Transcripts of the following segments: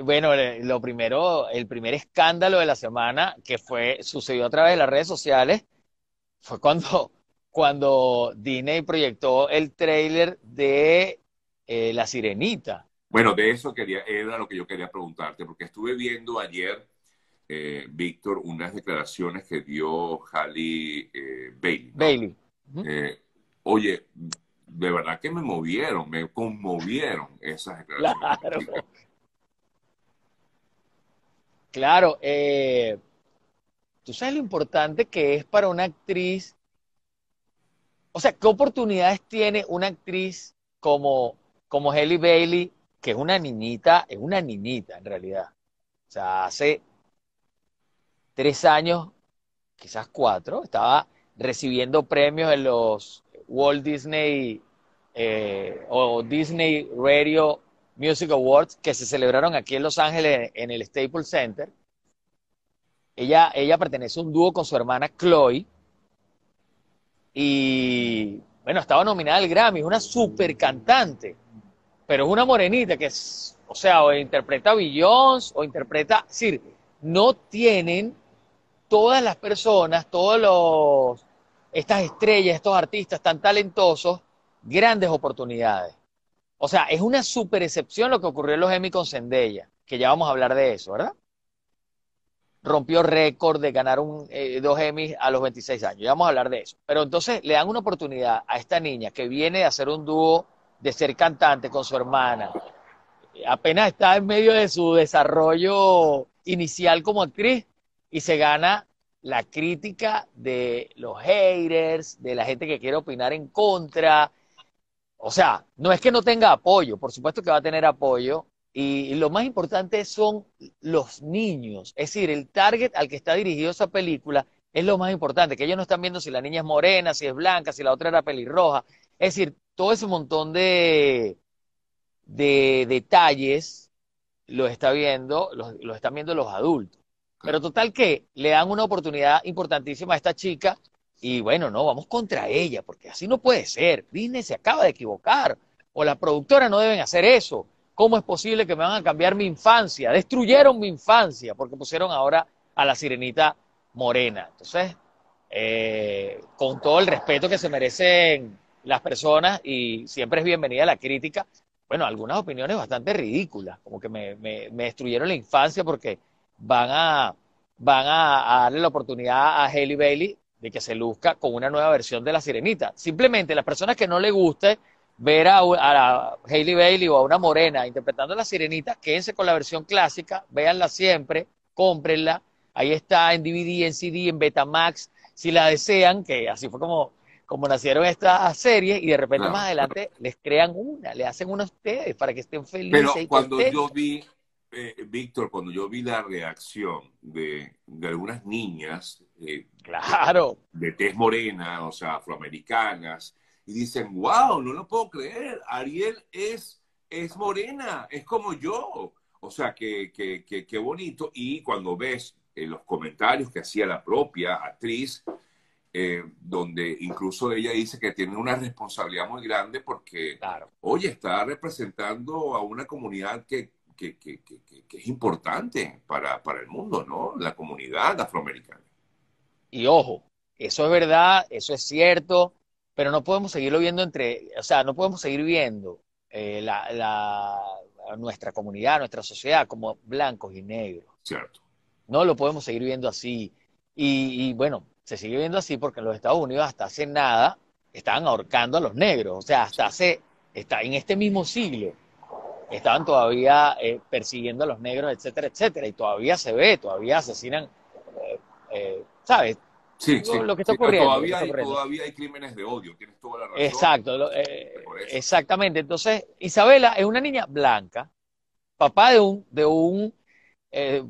Bueno, eh, lo primero, el primer escándalo de la semana que fue, sucedió a través de las redes sociales, fue cuando, cuando Disney proyectó el tráiler de eh, La Sirenita. Bueno, de eso quería, era lo que yo quería preguntarte, porque estuve viendo ayer, eh, Víctor, unas declaraciones que dio Halle Bailey. Bailey. oye, de verdad que me movieron, me conmovieron esas declaraciones. Claro. Claro, eh, tú sabes lo importante que es para una actriz, o sea, ¿qué oportunidades tiene una actriz como, como Halle Bailey, que es una niñita, es una niñita en realidad? O sea, hace tres años, quizás cuatro, estaba recibiendo premios en los Walt Disney eh, o Disney Radio Music Awards que se celebraron aquí en Los Ángeles en el Staples Center. Ella, ella pertenece a un dúo con su hermana Chloe. Y bueno, estaba nominada al Grammy, es una super cantante, pero es una morenita que es, o sea, o interpreta a Beyoncé o interpreta, es decir, no tienen todas las personas, todos los, estas estrellas, estos artistas tan talentosos, grandes oportunidades. O sea, es una super excepción lo que ocurrió en los Emmy con Zendaya, que ya vamos a hablar de eso, ¿verdad? Rompió récord de ganar un, eh, dos Emmys a los 26 años, ya vamos a hablar de eso. Pero entonces le dan una oportunidad a esta niña que viene de hacer un dúo, de ser cantante con su hermana, apenas está en medio de su desarrollo inicial como actriz y se gana la crítica de los haters, de la gente que quiere opinar en contra, o sea, no es que no tenga apoyo, por supuesto que va a tener apoyo. Y, lo más importante son los niños. Es decir, el target al que está dirigido esa película es lo más importante, que ellos no están viendo si la niña es morena, si es blanca, si la otra era pelirroja. Es decir, todo ese montón de, de detalles lo está viendo, lo están viendo los adultos. Pero total que le dan una oportunidad importantísima a esta chica y bueno, no, vamos contra ella, porque así no puede ser. Disney se acaba de equivocar, o la productora no deben hacer eso. ¿Cómo es posible que me van a cambiar mi infancia? Destruyeron mi infancia porque pusieron ahora a la sirenita morena. Entonces, eh, con todo el respeto que se merecen las personas y siempre es bienvenida la crítica, bueno, algunas opiniones bastante ridículas, como que me, destruyeron la infancia porque van a, van a darle la oportunidad a Haley Bailey de que se luzca con una nueva versión de la sirenita. Simplemente las personas que no le guste ver a, a Hailey Bailey o a una morena interpretando la sirenita, quédense con la versión clásica, véanla siempre, cómprenla. Ahí está en DVD, en CD, en Betamax, si la desean, que así fue como, como nacieron estas series, y de repente más adelante les crean una, le hacen una a ustedes para que estén felices. Pero cuando yo vi, eh, Víctor, cuando yo vi la reacción de, de algunas niñas eh, claro. de, tez morena, o sea, afroamericanas, y dicen, wow, no lo puedo creer, Ariel es, es morena, es como yo. O sea, qué que, que, bonito. Y cuando ves eh, los comentarios que hacía la propia actriz, eh, donde incluso ella dice que tiene una responsabilidad muy grande porque, claro. oye, está representando a una comunidad que, que, es importante para, para, el mundo, ¿no? La comunidad afroamericana. Y ojo, eso es verdad, eso es cierto, pero no podemos seguirlo viendo entre, o sea, no podemos seguir viendo eh, la, nuestra comunidad, nuestra sociedad como blancos y negros. Cierto. No lo podemos seguir viendo así. Y, bueno, se sigue viendo así porque en los Estados Unidos hasta hace nada estaban ahorcando a los negros. O sea, hasta hace, está en este mismo siglo, estaban todavía eh, persiguiendo a los negros, etcétera, etcétera. Y todavía se ve, todavía asesinan eh, eh ¿sabes? Sí, lo, que está ocurriendo. Todavía, hay, todavía hay crímenes de odio, tienes toda la razón. Exacto, eh, exactamente. Entonces, Isabela es una niña blanca, papá de un, de un,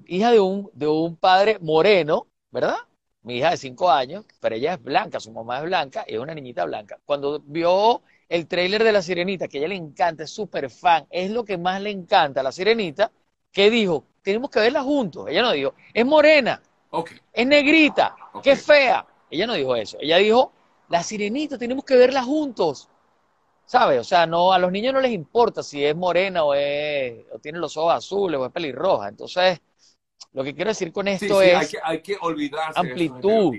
hija de un, de un padre moreno, ¿verdad? Mi hija de cinco años, pero ella es blanca, su mamá es blanca, y es una niñita blanca. Cuando vio el tráiler de La Sirenita, que a ella le encanta, es súper fan, es lo que más le encanta a La Sirenita, que dijo, tenemos que verla juntos. Ella no dijo, es morena, es negrita, qué fea. Ella no dijo eso. Ella dijo, la sirenita, tenemos que verla juntos. ¿sabes? O sea, no, a los niños no les importa si es morena o, es, o tiene los ojos azules o es pelirroja. Entonces, lo que quiero decir con esto Sí, sí, es hay que, hay que olvidarse de esos amplitud.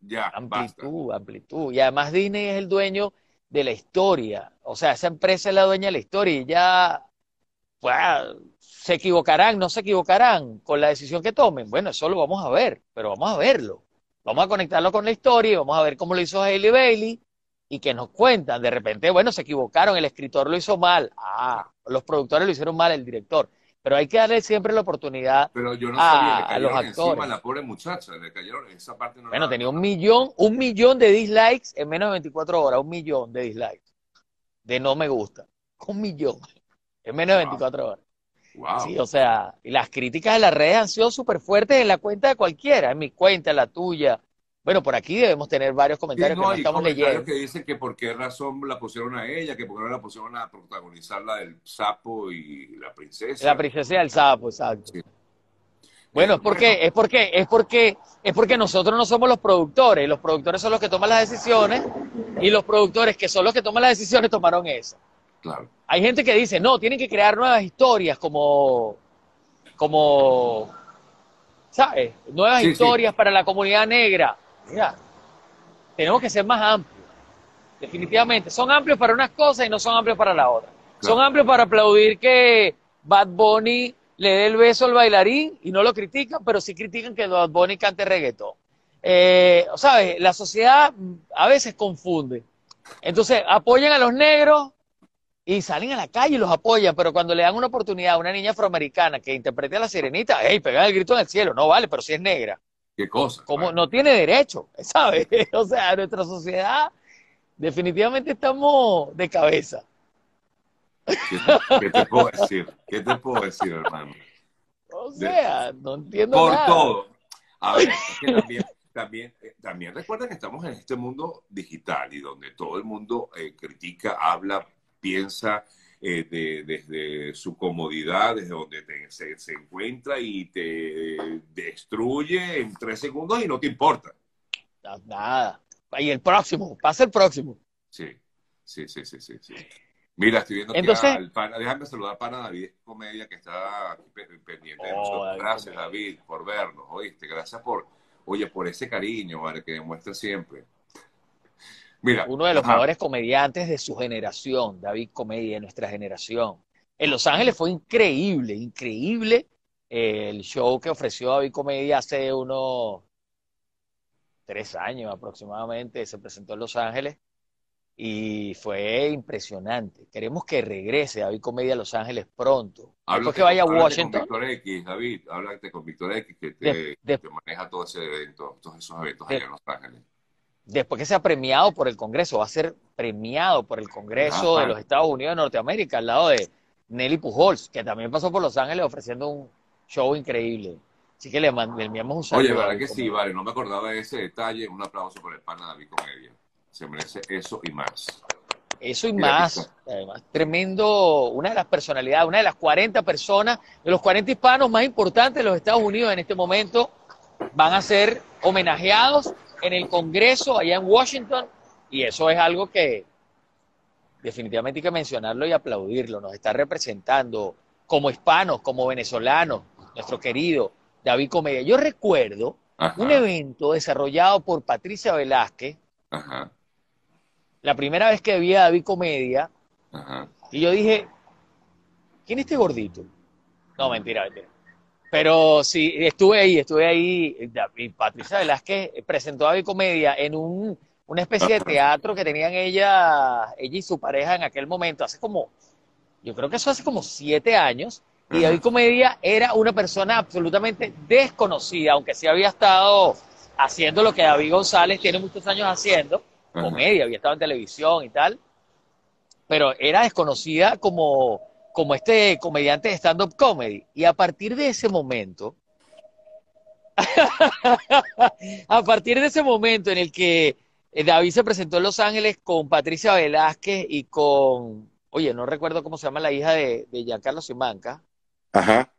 Ya, basta. amplitud, amplitud. Y además Disney es el dueño de la historia. O sea, esa empresa es la dueña de la historia y ya, pues, se equivocarán, no se equivocarán con la decisión que tomen. Bueno, eso lo vamos a ver, pero vamos a verlo. Vamos a conectarlo con la historia y vamos a ver cómo lo hizo Hailey Bailey y que nos cuentan. De repente, bueno, se equivocaron, el escritor lo hizo mal. Ah, los productores lo hicieron mal, el director. Pero hay que darle siempre la oportunidad. Pero yo no a- sabía, le a los cayeron encima a actores. la pobre muchacha, le cayeron esa parte no Bueno, tenía un millón, un millón de dislikes en menos de 24 horas, un millón de dislikes. De no me gusta. Un millón en menos de Wow. 24 horas. Wow. Sí, o sea, y las críticas de las redes han sido súper fuertes en la cuenta de cualquiera, en mi cuenta, en la tuya. Bueno, por aquí debemos tener varios Sí, comentarios que no, no hay estamos leyendo. que dicen que por qué razón la pusieron a ella, que por qué no la pusieron a protagonizar la del sapo y la princesa. La princesa del sapo, exacto. Sí. Bueno, Eh, es porque, es porque, es porque, es porque nosotros no somos los productores, los productores son los que toman las decisiones y los productores que son los que toman las decisiones tomaron esa. Claro. Hay gente que dice, no, tienen que crear nuevas historias como, como, ¿sabes? Nuevas Sí, sí. historias para la comunidad negra. Mira, tenemos que ser más amplios. Definitivamente. Son amplios para unas cosas y no son amplios para la otra. Claro. Son amplios para aplaudir que Bad Bunny le dé el beso al bailarín y no lo critican, pero sí critican que Bad Bunny cante reggaetón. Eh, ¿Sabes? La sociedad a veces confunde. Entonces, apoyan a los negros y salen a la calle y los apoyan, pero cuando le dan una oportunidad a una niña afroamericana que interprete a la sirenita, hey, pegan el grito en el cielo, no vale, pero si es negra, Qué cosa. como no tiene derecho, ¿sabes? O sea, nuestra sociedad definitivamente estamos de cabeza. ¿Qué, qué te puedo decir? ¿Qué te puedo decir, hermano? O sea, no entiendo Por nada. todo. A ver, es que también, también, eh, también recuerda que estamos en este mundo digital y donde todo el mundo eh, critica, habla, piensa eh, de- desde su comodidad, desde donde te- se, se encuentra y te destruye en tres segundos y no te importa. No, Nada. Y el próximo, pasa el próximo. Sí, sí, sí, sí, sí. sí. Mira, estoy viendo Entonces- que pana, déjame saludar para David Comedia que está aquí pe- pendiente de Oh, nosotros. Gracias. David, por vernos, oíste. Gracias por, oye, por ese cariño, vale, que demuestra siempre. Mira, Uno de los ajá, mejores comediantes de su generación, David Comedia, de nuestra generación. En Los Ángeles fue increíble, increíble eh, el show que ofreció David Comedia hace unos tres años aproximadamente. Se presentó en Los Ángeles y fue impresionante. Queremos que regrese David Comedia a Los Ángeles pronto. Háblate que vaya a Washington. con Víctor X, David, háblate con Víctor X que te, De- de- te maneja todo ese evento, todos esos eventos De- allá en Los Ángeles. Después que sea premiado por el Congreso, va a ser premiado por el Congreso Ajá. de los Estados Unidos de Norteamérica, al lado de Nelly Pujols, que también pasó por Los Ángeles ofreciendo un show increíble. Así que le, le enviamos un saludo. Oye, verdad que sí, vale, no me acordaba de ese detalle. Un aplauso por el pana David Comedia. Se merece eso y más. Eso y Mira, más, además, tremendo, una de las personalidades, una de las 40 personas, de los 40 hispanos más importantes de los Estados Unidos en este momento, van a ser homenajeados en el Congreso allá en Washington, y eso es algo que definitivamente hay que mencionarlo y aplaudirlo. Nos está representando como hispanos, como venezolanos, nuestro querido David Comedia. Yo recuerdo Ajá, un evento desarrollado por Patricia Velázquez, ajá, la primera vez que vi a David Comedia, ajá. y yo dije, ¿quién es este gordito? No, mentira, mentira. Pero sí, estuve ahí, estuve ahí. Y Patricia Velázquez presentó a David Comedia en un, una especie de teatro que tenían ella, ella y su pareja en aquel momento, hace como, yo creo que eso hace como siete años. Y. David Comedia era una persona absolutamente desconocida, aunque sí había estado haciendo lo que David González tiene muchos años haciendo, comedia, había estado en televisión y tal, pero era desconocida como, como este comediante de stand-up comedy. Y a partir de ese momento, a partir de ese momento en el que eh, David se presentó en Los Ángeles con Patricia Velázquez y con, oye, no recuerdo cómo se llama la hija de, de Giancarlo Simanca. Ajá.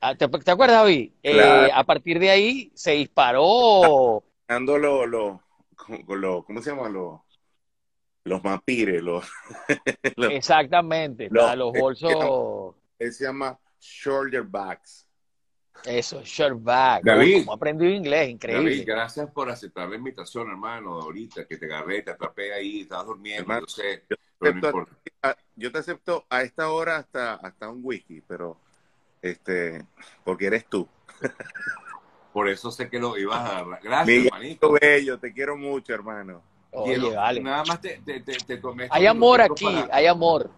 Ah, ¿Te, te acuerdas, David? Eh, a partir de ahí se disparó Dando lo, lo, lo- ¿cómo se llama? Lo, los mapires, los, los Exactamente, los- para los bolsos. él se llama shoulder bags. Eso, shirt bag. David. Como aprendí inglés, increíble. David, gracias por aceptar la invitación, hermano. Ahorita que te agarré, te atrapé ahí, estabas durmiendo, Hermano, yo sé. yo Pero no acepto- importa. Yo te acepto a esta hora hasta, hasta un whisky, pero este, porque eres tú. Por eso sé que lo ibas a agarrar. Gracias, Miguel hermanito. Bello, te quiero mucho, hermano. Oye, Quiero- vale. Nada más te, te, te, te Hay amor aquí, para- hay amor.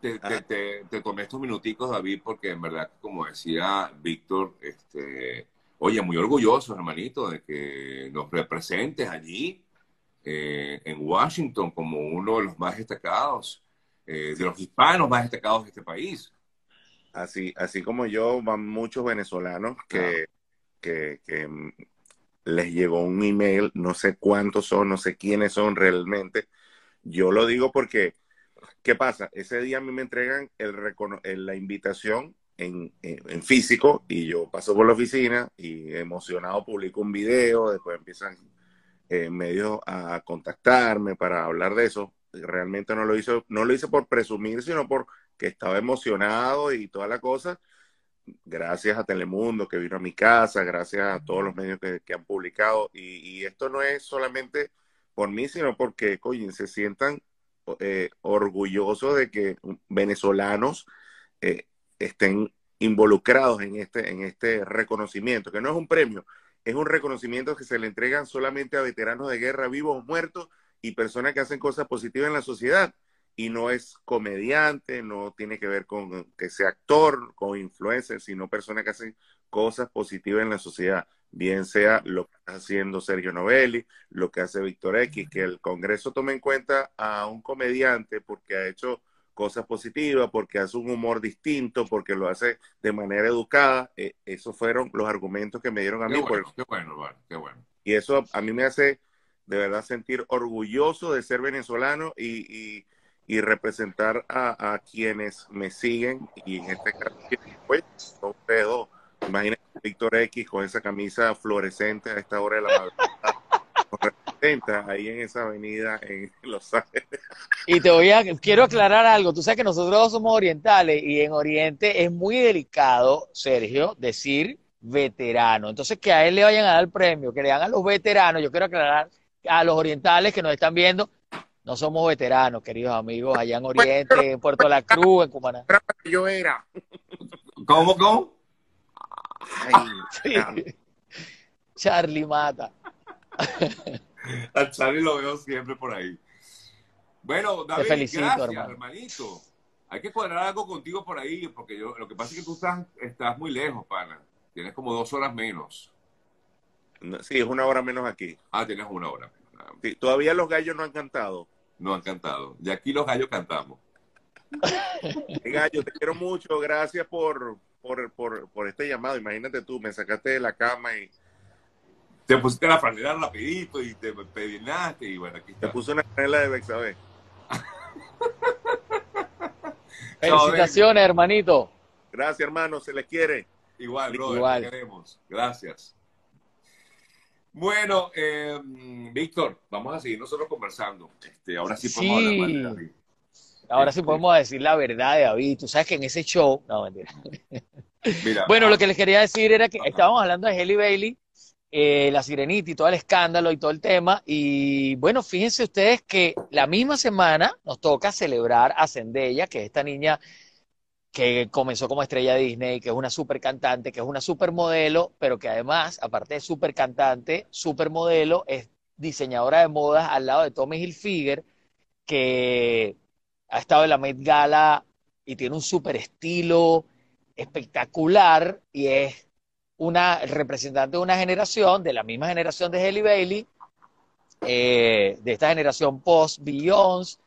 te, te, te- te tomé estos minuticos, David, porque en verdad, como decía Víctor, este, oye, muy orgulloso, hermanito, de que nos representes allí eh, en Washington como uno de los más destacados, eh, de los hispanos más destacados de este país. Así, así como yo, van muchos venezolanos que, que, que, les llegó un email, no sé cuántos son, no sé quiénes son realmente. Yo lo digo porque, ¿qué pasa? Ese día a mí me entregan la invitación en, físico y yo paso por la oficina y emocionado publico un video, después empiezan eh, medios a contactarme para hablar de eso. Realmente no lo hice, no lo hice por presumir, sino por que estaba emocionado y toda la cosa. Gracias a Telemundo que vino a mi casa, gracias a todos los medios que, han publicado. Y, y esto no es solamente por mí, sino porque, coño, se sientan eh, orgullosos de que venezolanos eh, estén involucrados en este, en este reconocimiento, que no es un premio, es un reconocimiento que se le entregan solamente a veteranos de guerra vivos o muertos y personas que hacen cosas positivas en la sociedad. Y no es comediante, no tiene que ver con que sea actor, con influencer, sino personas que hacen cosas positivas en la sociedad. Bien sea lo que está haciendo Sergio Novelli, lo que hace Víctor X, que el Congreso tome en cuenta a un comediante porque ha hecho cosas positivas, porque hace un humor distinto, porque lo hace de manera educada. Eh, esos fueron los argumentos que me dieron a Qué mí. bueno, por- qué bueno, qué bueno. y eso a mí me hace de verdad sentir orgulloso de ser venezolano y, y- y representar a, a quienes me siguen. Y en este caso, pues, son ustedes dos. Imagínate Víctor X con esa camisa fluorescente a esta hora de la madrugada. Representa ahí en esa avenida en Los Ángeles. Y te voy a, quiero aclarar algo. Tú sabes que nosotros somos orientales y en Oriente es muy delicado, Sergio, decir veterano. Entonces, que a él le vayan a dar premio, que le dan a los veteranos. Yo quiero aclarar a los orientales que nos están viendo, no somos veteranos, queridos amigos, allá en Oriente, en Puerto La Cruz, en Cumaná. Yo era. ¿Cómo, cómo? Ay, Sí. Charlie Mata. A Charlie lo veo siempre por ahí. Bueno, David, felicito, gracias, hermano. hermanito. Hay que cuadrar algo contigo por ahí, porque yo, lo que pasa es que tú estás, estás muy lejos, pana. Tienes como dos horas menos. no, sí, es una hora menos aquí. Ah, tienes una hora. Sí, todavía los gallos no han cantado. No han cantado. Y aquí los gallos cantamos. Hey, Gallo, te quiero mucho. Gracias por, por, por, por este llamado. Imagínate tú, me sacaste de la cama y Te pusiste la franela rapidito y te pedinaste y bueno, aquí te está. puse una canela de Bexabé. Felicitaciones, hermanito. Gracias, hermano. Se les quiere. Igual, brother, Igual. te queremos. Gracias. Bueno, eh, Víctor, vamos a seguir nosotros conversando. Este, ahora sí podemos Sí. hablar más de David. Ahora sí podemos decir la verdad de David. Tú sabes que en ese show, no, mentira. Mira, Bueno, lo que les quería decir era que estábamos hablando de Hailey Bailey, eh, la sirenita y todo el escándalo y todo el tema. Y bueno, fíjense ustedes que la misma semana nos toca celebrar a Zendaya, que es esta niña que comenzó como estrella Disney, que es una super cantante, que es una super modelo, pero que además, aparte de super cantante, super modelo, es diseñadora de modas al lado de Tommy Hilfiger, que ha estado en la Met Gala y tiene un super estilo espectacular y es una representante de una generación, de la misma generación de Hailey Bailey, eh, de esta generación post-Beyoncé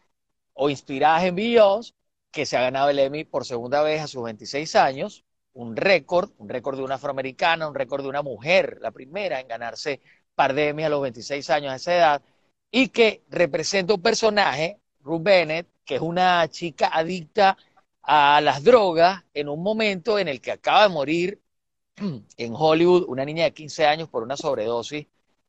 o inspiradas en Beyoncé, que se ha ganado el Emmy por segunda vez a sus 26 años, un récord, un récord de una afroamericana, un récord de una mujer, la primera en ganarse par de Emmy a los 26 años a esa edad, y que representa un personaje, Ruth Bennett, que es una chica adicta a las drogas en un momento en el que acaba de morir en Hollywood una niña de 15 años por una sobredosis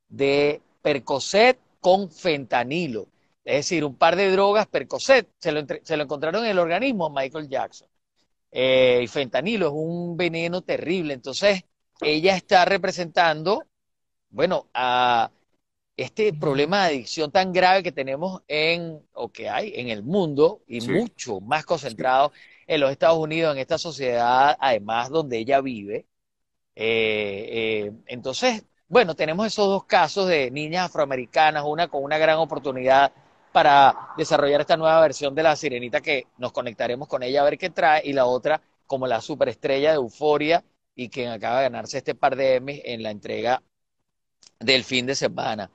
de Percocet con fentanilo. Es decir, un par de drogas, Percocet, se lo, se lo encontraron en el organismo Michael Jackson. Eh, y fentanilo es un veneno terrible. Entonces, ella está representando, bueno, a este problema de adicción tan grave que tenemos en, o que hay en el mundo, y mucho más concentrado en los Estados Unidos, en esta sociedad, además donde ella vive. Eh, eh, entonces, bueno, tenemos esos dos casos de niñas afroamericanas, una con una gran oportunidad para desarrollar esta nueva versión de la sirenita que nos conectaremos con ella a ver qué trae, y la otra como la superestrella de Euforia y quien acaba de ganarse este par de Emmys en la entrega del fin de semana.